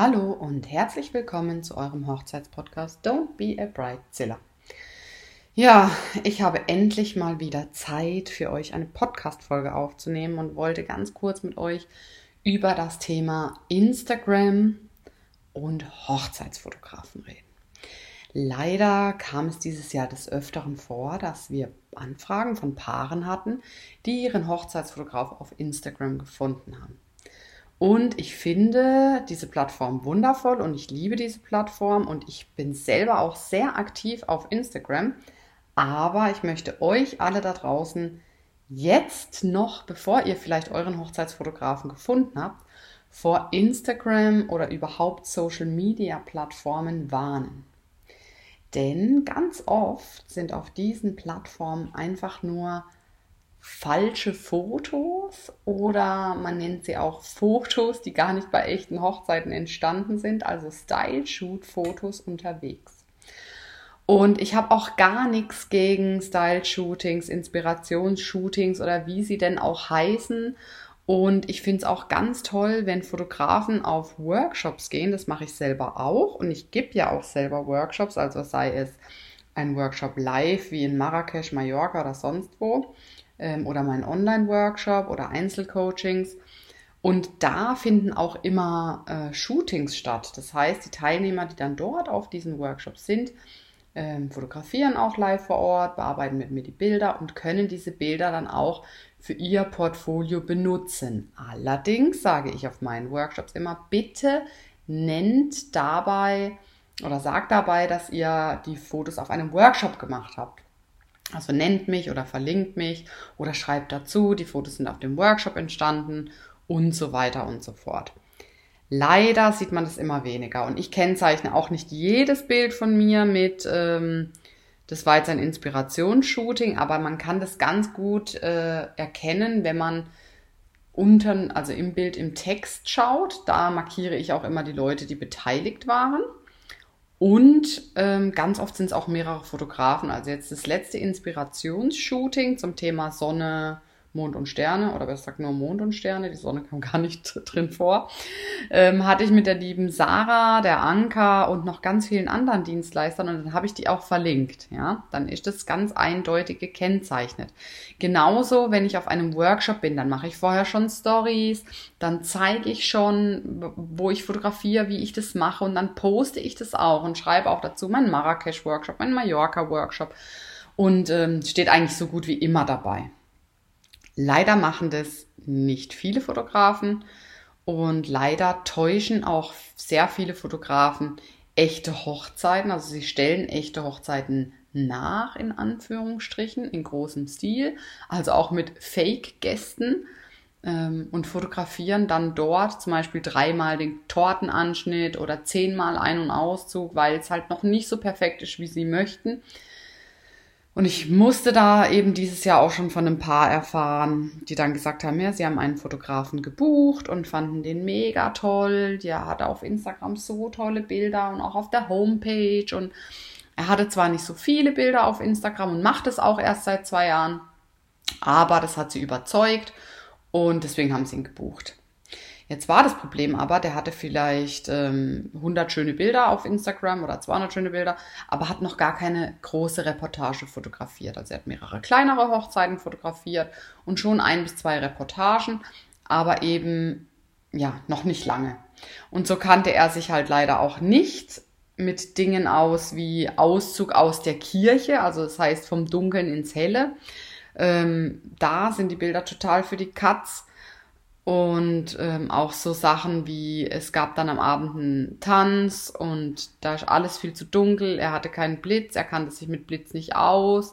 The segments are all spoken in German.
Hallo und herzlich willkommen zu eurem Hochzeitspodcast Don't Be a Bridezilla. Ja, ich habe endlich mal wieder Zeit für euch eine Podcast-Folge aufzunehmen und wollte ganz kurz mit euch über das Thema Instagram und Hochzeitsfotografen reden. Leider kam es dieses Jahr des Öfteren vor, dass wir Anfragen von Paaren hatten, die ihren Hochzeitsfotograf auf Instagram gefunden haben. Und ich finde diese Plattform wundervoll und ich liebe diese Plattform und ich bin selber auch sehr aktiv auf Instagram. Aber ich möchte euch alle da draußen jetzt noch, bevor ihr vielleicht euren Hochzeitsfotografen gefunden habt, vor Instagram oder überhaupt Social Media Plattformen warnen. Denn ganz oft sind auf diesen Plattformen einfach nur falsche Fotos oder man nennt sie auch Fotos, die gar nicht bei echten Hochzeiten entstanden sind, also Style-Shoot-Fotos unterwegs. Und ich habe auch gar nichts gegen Style-Shootings, Inspirationsshootings oder wie sie denn auch heißen. Und ich finde es auch ganz toll, wenn Fotografen auf Workshops gehen. Das mache ich selber auch. Und ich gebe ja auch selber Workshops, also sei es ein Workshop live wie in Marrakesch, Mallorca oder sonst wo ähm, oder mein Online-Workshop oder Einzelcoachings. Und da finden auch immer äh, Shootings statt. Das heißt, die Teilnehmer, die dann dort auf diesen Workshops sind, ähm, fotografieren auch live vor Ort, bearbeiten mit mir die Bilder und können diese Bilder dann auch für ihr Portfolio benutzen. Allerdings sage ich auf meinen Workshops immer, bitte nennt dabei oder sagt dabei, dass ihr die Fotos auf einem Workshop gemacht habt. Also nennt mich oder verlinkt mich oder schreibt dazu, die Fotos sind auf dem Workshop entstanden und so weiter und so fort. Leider sieht man das immer weniger und ich kennzeichne auch nicht jedes Bild von mir mit, ähm, das war jetzt ein Inspirationsshooting, aber man kann das ganz gut äh, erkennen, wenn man unten, also im Bild im Text schaut. Da markiere ich auch immer die Leute, die beteiligt waren. Und ähm, ganz oft sind es auch mehrere Fotografen. Also jetzt das letzte Inspirationsshooting zum Thema Sonne, Mond und Sterne, oder besser gesagt nur Mond und Sterne, die Sonne kam gar nicht drin vor, ähm, hatte ich mit der lieben Sarah, der Anka und noch ganz vielen anderen Dienstleistern und dann habe ich die auch verlinkt. Ja, dann ist das ganz eindeutig gekennzeichnet. Genauso, wenn ich auf einem Workshop bin, dann mache ich vorher schon Stories, dann zeige ich schon, wo ich fotografiere, wie ich das mache und dann poste ich das auch und schreibe auch dazu meinen Marrakesch-Workshop, meinen Mallorca-Workshop und ähm, steht eigentlich so gut wie immer dabei. Leider machen das nicht viele Fotografen und leider täuschen auch sehr viele Fotografen echte Hochzeiten. Also sie stellen echte Hochzeiten nach, in Anführungsstrichen, in großem Stil, also auch mit Fake-Gästen ähm, und fotografieren dann dort zum Beispiel dreimal den Tortenanschnitt oder zehnmal Ein- und Auszug, weil es halt noch nicht so perfekt ist, wie sie möchten. Und ich musste da eben dieses Jahr auch schon von einem Paar erfahren, die dann gesagt haben, ja, sie haben einen Fotografen gebucht und fanden den mega toll. Der hatte auf Instagram so tolle Bilder und auch auf der Homepage. Und er hatte zwar nicht so viele Bilder auf Instagram und macht es auch erst seit zwei Jahren, aber das hat sie überzeugt und deswegen haben sie ihn gebucht. Jetzt war das Problem aber, der hatte vielleicht ähm, 100 schöne Bilder auf Instagram oder 200 schöne Bilder, aber hat noch gar keine große Reportage fotografiert. Also er hat mehrere kleinere Hochzeiten fotografiert und schon ein bis zwei Reportagen, aber eben ja noch nicht lange. Und so kannte er sich halt leider auch nicht mit Dingen aus wie Auszug aus der Kirche, also das heißt vom Dunkeln ins Helle. Ähm, da sind die Bilder total für die Katz. Und ähm, auch so Sachen wie, es gab dann am Abend einen Tanz und da ist alles viel zu dunkel, er hatte keinen Blitz, er kannte sich mit Blitz nicht aus.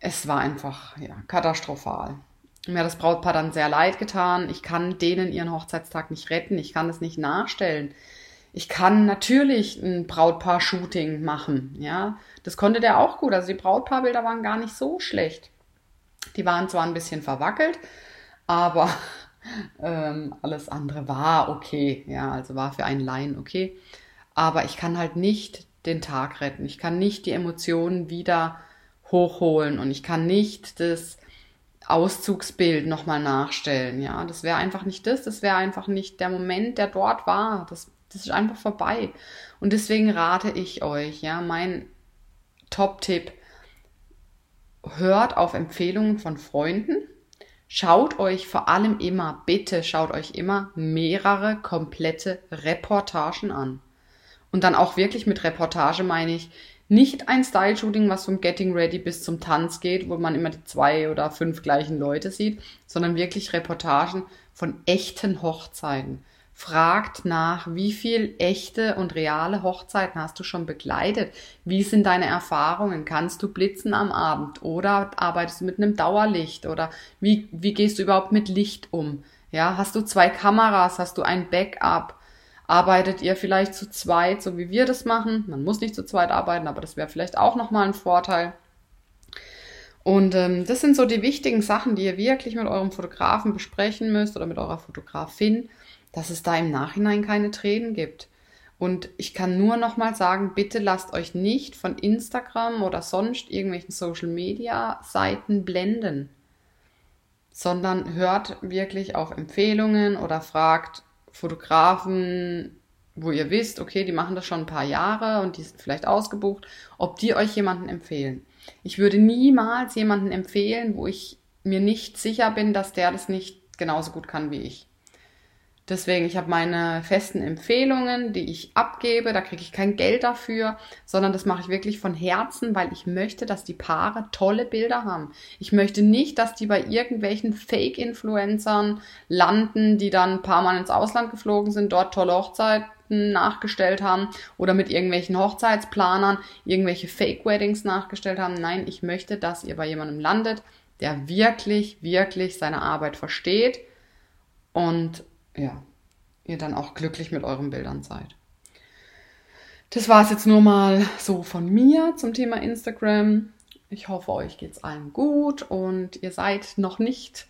Es war einfach ja, katastrophal. Mir hat das Brautpaar dann sehr leid getan. Ich kann denen ihren Hochzeitstag nicht retten, ich kann es nicht nachstellen. Ich kann natürlich ein Brautpaar-Shooting machen, ja. Das konnte der auch gut. Also die Brautpaarbilder waren gar nicht so schlecht. Die waren zwar ein bisschen verwackelt, aber ähm, alles andere war okay, ja, also war für einen Laien okay. Aber ich kann halt nicht den Tag retten. Ich kann nicht die Emotionen wieder hochholen und ich kann nicht das Auszugsbild nochmal nachstellen. Ja, das wäre einfach nicht das, das wäre einfach nicht der Moment, der dort war. Das, das ist einfach vorbei. Und deswegen rate ich euch, ja, mein Top-Tipp, hört auf Empfehlungen von Freunden. Schaut euch vor allem immer, bitte schaut euch immer mehrere komplette Reportagen an. Und dann auch wirklich mit Reportage meine ich nicht ein Style-Shooting, was vom Getting Ready bis zum Tanz geht, wo man immer die zwei oder fünf gleichen Leute sieht, sondern wirklich Reportagen von echten Hochzeiten. Fragt nach, wie viel echte und reale Hochzeiten hast du schon begleitet? Wie sind deine Erfahrungen? Kannst du blitzen am Abend oder arbeitest du mit einem Dauerlicht oder wie, wie gehst du überhaupt mit Licht um? Ja, hast du zwei Kameras? Hast du ein Backup? Arbeitet ihr vielleicht zu zweit, so wie wir das machen? Man muss nicht zu zweit arbeiten, aber das wäre vielleicht auch nochmal ein Vorteil. Und ähm, das sind so die wichtigen Sachen, die ihr wirklich mit eurem Fotografen besprechen müsst oder mit eurer Fotografin, dass es da im Nachhinein keine Tränen gibt. Und ich kann nur nochmal sagen, bitte lasst euch nicht von Instagram oder sonst irgendwelchen Social Media Seiten blenden, sondern hört wirklich auf Empfehlungen oder fragt Fotografen, wo ihr wisst, okay, die machen das schon ein paar Jahre und die sind vielleicht ausgebucht, ob die euch jemanden empfehlen. Ich würde niemals jemanden empfehlen, wo ich mir nicht sicher bin, dass der das nicht genauso gut kann wie ich. Deswegen, ich habe meine festen Empfehlungen, die ich abgebe. Da kriege ich kein Geld dafür, sondern das mache ich wirklich von Herzen, weil ich möchte, dass die Paare tolle Bilder haben. Ich möchte nicht, dass die bei irgendwelchen Fake-Influencern landen, die dann ein paar Mal ins Ausland geflogen sind, dort tolle Hochzeiten nachgestellt haben oder mit irgendwelchen Hochzeitsplanern irgendwelche Fake-Weddings nachgestellt haben. Nein, ich möchte, dass ihr bei jemandem landet, der wirklich, wirklich seine Arbeit versteht und ja, ihr dann auch glücklich mit euren Bildern seid. Das war es jetzt nur mal so von mir zum Thema Instagram. Ich hoffe, euch geht es allen gut und ihr seid noch nicht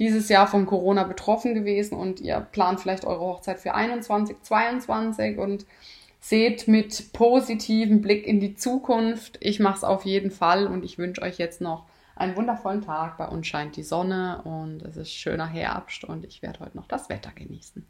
dieses Jahr von Corona betroffen gewesen und ihr plant vielleicht eure Hochzeit für 21, 22 und seht mit positivem Blick in die Zukunft. Ich mache es auf jeden Fall und ich wünsche euch jetzt noch einen wundervollen Tag. Bei uns scheint die Sonne und es ist schöner Herbst und ich werde heute noch das Wetter genießen.